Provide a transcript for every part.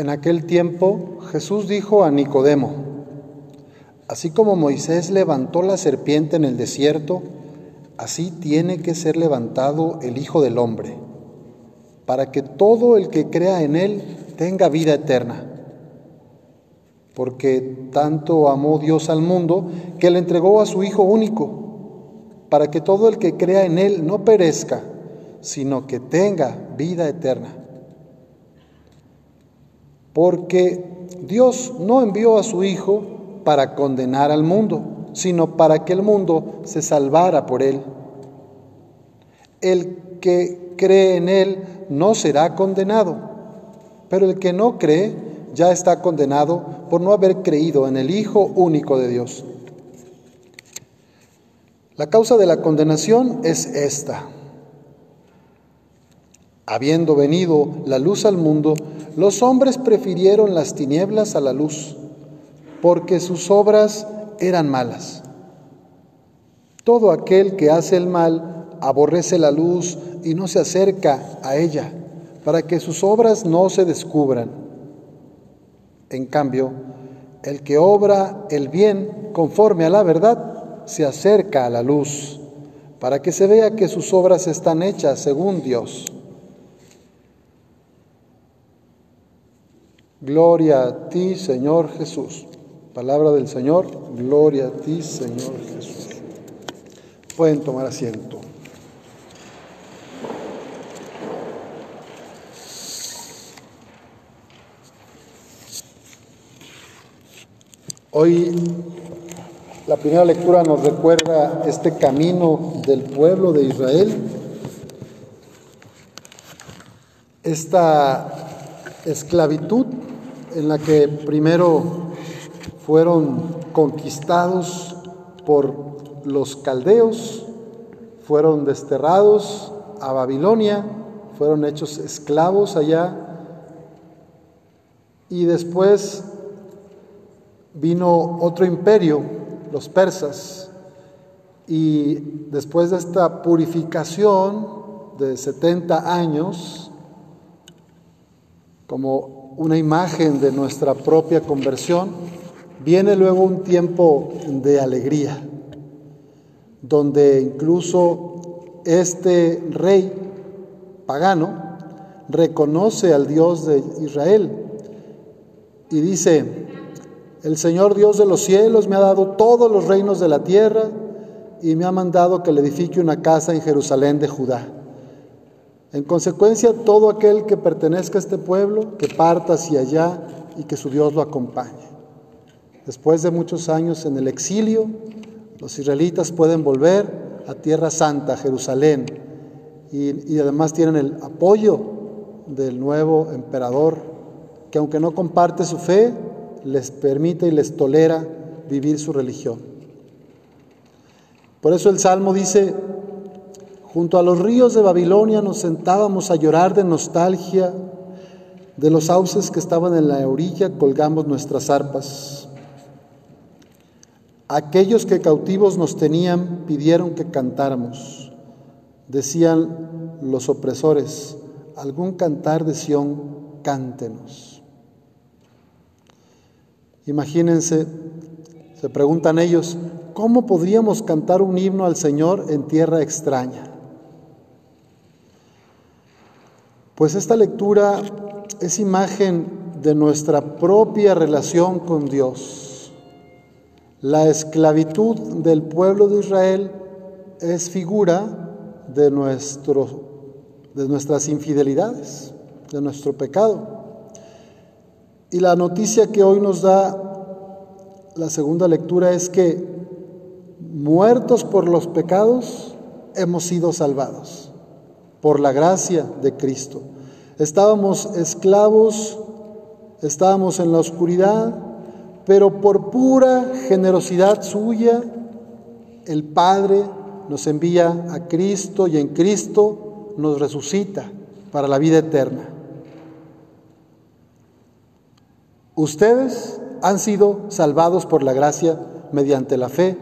En aquel tiempo Jesús dijo a Nicodemo, así como Moisés levantó la serpiente en el desierto, así tiene que ser levantado el Hijo del Hombre, para que todo el que crea en él tenga vida eterna. Porque tanto amó Dios al mundo que le entregó a su Hijo único, para que todo el que crea en él no perezca, sino que tenga vida eterna porque Dios no envió a su Hijo para condenar al mundo, sino para que el mundo se salvara por él. El que cree en él no será condenado, pero el que no cree ya está condenado por no haber creído en el Hijo único de Dios. La causa de la condenación es esta. Habiendo venido la luz al mundo, los hombres prefirieron las tinieblas a la luz, porque sus obras eran malas. Todo aquel que hace el mal aborrece la luz y no se acerca a ella, para que sus obras no se descubran. En cambio, el que obra el bien conforme a la verdad se acerca a la luz, para que se vea que sus obras están hechas según Dios. Gloria a ti, Señor Jesús. Palabra del Señor, gloria a ti, Señor Jesús. Pueden tomar asiento. Hoy la primera lectura nos recuerda este camino del pueblo de Israel, esta esclavitud en la que primero fueron conquistados por los caldeos, fueron desterrados a Babilonia, fueron hechos esclavos allá y después vino otro imperio, los persas, y después de esta purificación de 70 años, como una imagen de nuestra propia conversión, viene luego un tiempo de alegría, donde incluso este rey pagano reconoce al Dios de Israel y dice, el Señor Dios de los cielos me ha dado todos los reinos de la tierra y me ha mandado que le edifique una casa en Jerusalén de Judá. En consecuencia, todo aquel que pertenezca a este pueblo, que parta hacia allá y que su Dios lo acompañe. Después de muchos años en el exilio, los israelitas pueden volver a Tierra Santa, Jerusalén, y, además tienen el apoyo del nuevo emperador, que aunque no comparte su fe, les permite y les tolera vivir su religión. Por eso el Salmo dice, Junto a los ríos de Babilonia nos sentábamos a llorar de nostalgia. De los sauces que estaban en la orilla colgamos nuestras arpas. Aquellos que cautivos nos tenían pidieron que cantáramos. Decían los opresores, algún cantar de Sión, cántenos. Imagínense, se preguntan ellos, ¿cómo podríamos cantar un himno al Señor en tierra extraña? Pues esta lectura es imagen de nuestra propia relación con Dios. La esclavitud del pueblo de Israel es figura de, de nuestras infidelidades, de nuestro pecado. Y la noticia que hoy nos da la segunda lectura es que muertos por los pecados hemos sido salvados por la gracia de Cristo. Estábamos esclavos, estábamos en la oscuridad, pero por pura generosidad suya, el Padre nos envía a Cristo y en Cristo nos resucita para la vida eterna. Ustedes han sido salvados por la gracia mediante la fe,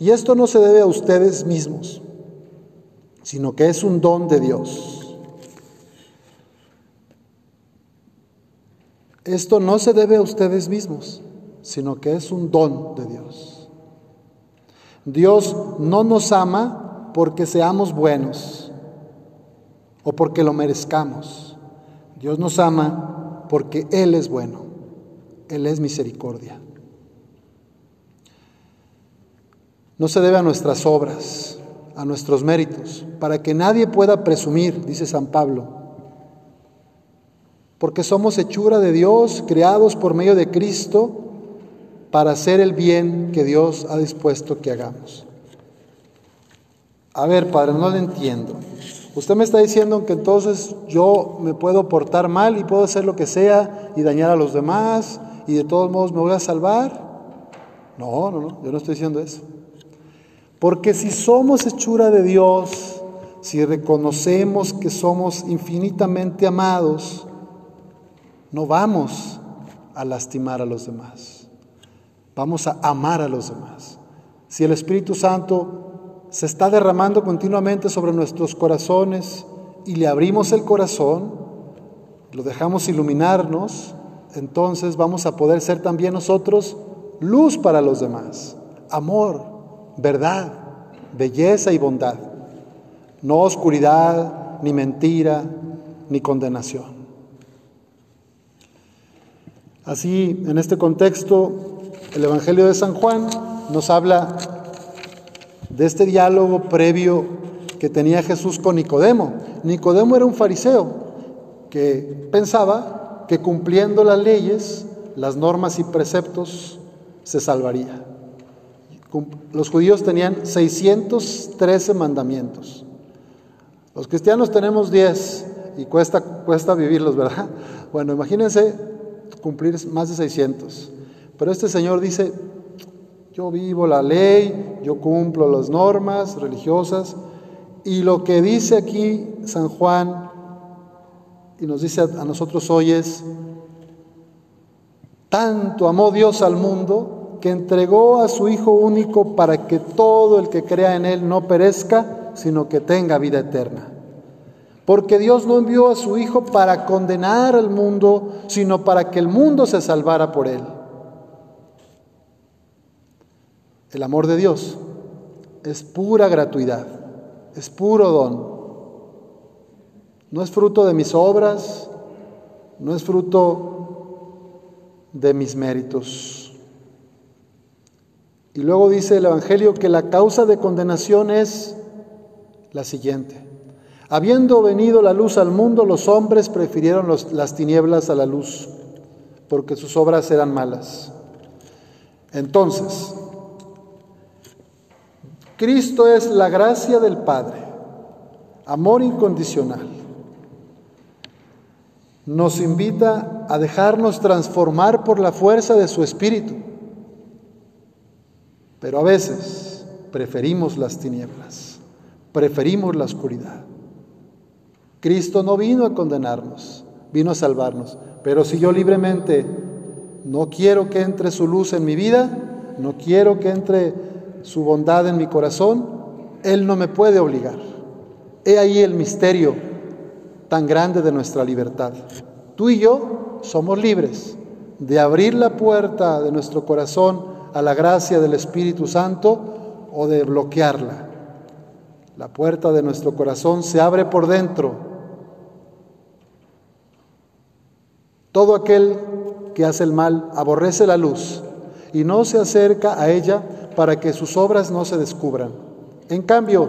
y esto no se debe a ustedes mismos sino que es un don de Dios. Esto no se debe a ustedes mismos, sino que es un don de Dios. Dios no nos ama porque seamos buenos o porque lo merezcamos. Dios nos ama porque Él es bueno, Él es misericordia. No se debe a nuestras obras, a nuestros méritos, para que nadie pueda presumir, dice San Pablo, porque somos hechura de Dios, creados por medio de Cristo, para hacer el bien que Dios ha dispuesto que hagamos. A ver, Padre, no lo entiendo. Usted me está diciendo que entonces yo me puedo portar mal y puedo hacer lo que sea y dañar a los demás y de todos modos me voy a salvar. No, no, no, yo no estoy diciendo eso. Porque si somos hechura de Dios, si reconocemos que somos infinitamente amados, no vamos a lastimar a los demás. Vamos a amar a los demás. Si el Espíritu Santo se está derramando continuamente sobre nuestros corazones y le abrimos el corazón, lo dejamos iluminarnos, entonces vamos a poder ser también nosotros luz para los demás, amor, verdad, belleza y bondad, no oscuridad, ni mentira, ni condenación. Así, en este contexto, el Evangelio de San Juan nos habla de este diálogo previo que tenía Jesús con Nicodemo. Nicodemo era un fariseo que pensaba que cumpliendo las leyes, las normas y preceptos, se salvaría. Los judíos tenían 613 mandamientos. Los cristianos tenemos 10 y cuesta, cuesta vivirlos, ¿verdad? Bueno, imagínense cumplir más de 600. Pero este Señor dice, yo vivo la ley, yo cumplo las normas religiosas y lo que dice aquí San Juan y nos dice a nosotros hoy es, tanto amó Dios al mundo que entregó a su Hijo único para que todo el que crea en Él no perezca, sino que tenga vida eterna. Porque Dios no envió a su Hijo para condenar al mundo, sino para que el mundo se salvara por Él. El amor de Dios es pura gratuidad, es puro don. No es fruto de mis obras, no es fruto de mis méritos. Y luego dice el Evangelio que la causa de condenación es la siguiente. Habiendo venido la luz al mundo, los hombres prefirieron las tinieblas a la luz, porque sus obras eran malas. Entonces, Cristo es la gracia del Padre, amor incondicional. Nos invita a dejarnos transformar por la fuerza de su Espíritu pero a veces preferimos las tinieblas, preferimos la oscuridad. Cristo no vino a condenarnos, vino a salvarnos. Pero si yo libremente no quiero que entre su luz en mi vida, no quiero que entre su bondad en mi corazón, Él no me puede obligar. He ahí el misterio tan grande de nuestra libertad. Tú y yo somos libres de abrir la puerta de nuestro corazón a la gracia del Espíritu Santo o de bloquearla. La puerta de nuestro corazón se abre por dentro. Todo aquel que hace el mal aborrece la luz y no se acerca a ella para que sus obras no se descubran. En cambio,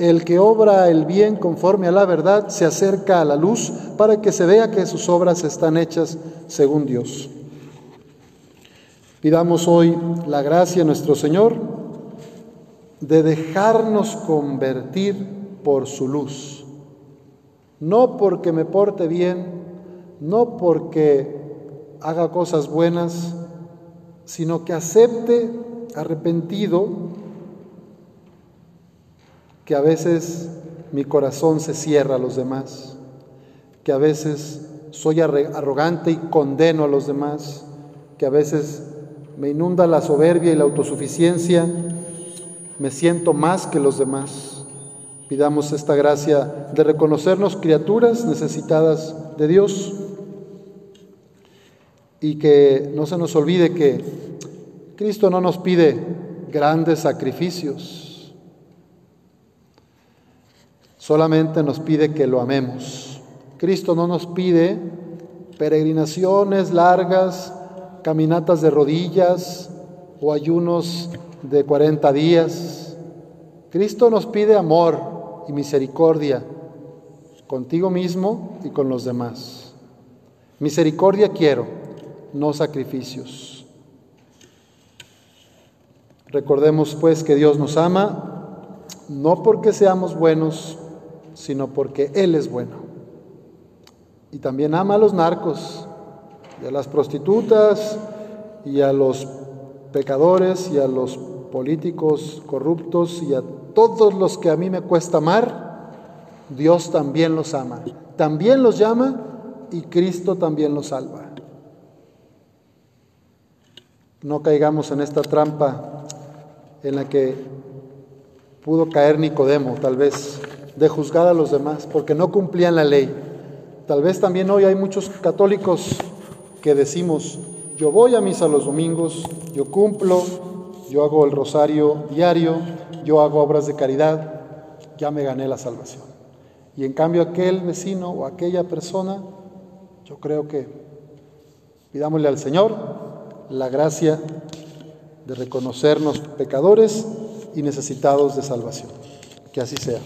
el que obra el bien conforme a la verdad se acerca a la luz para que se vea que sus obras están hechas según Dios. Pidamos hoy la gracia a nuestro Señor de dejarnos convertir por su luz. No porque me porte bien, no porque haga cosas buenas, sino que acepte arrepentido que a veces mi corazón se cierra a los demás, que a veces soy arrogante y condeno a los demás, que a veces me inunda la soberbia y la autosuficiencia, me siento más que los demás. Pidamos esta gracia de reconocernos criaturas necesitadas de Dios y que no se nos olvide que Cristo no nos pide grandes sacrificios, solamente nos pide que lo amemos. Cristo no nos pide peregrinaciones largas, caminatas de rodillas o ayunos de 40 días. Cristo nos pide amor y misericordia contigo mismo y con los demás. Misericordia quiero, no sacrificios. Recordemos pues que Dios nos ama, no porque seamos buenos, sino porque Él es bueno. Y también ama a los narcos, y a las prostitutas, y a los pecadores, y a los políticos corruptos, y a todos los que a mí me cuesta amar, Dios también los ama. También los llama y Cristo también los salva. No caigamos en esta trampa en la que pudo caer Nicodemo, tal vez, de juzgar a los demás, porque no cumplían la ley. Tal vez también hoy hay muchos católicos que decimos, yo voy a misa los domingos, yo cumplo, yo hago el rosario diario, yo hago obras de caridad, ya me gané la salvación. Y en cambio aquel vecino o aquella persona, yo creo que pidámosle al Señor la gracia de reconocernos pecadores y necesitados de salvación. Que así sea.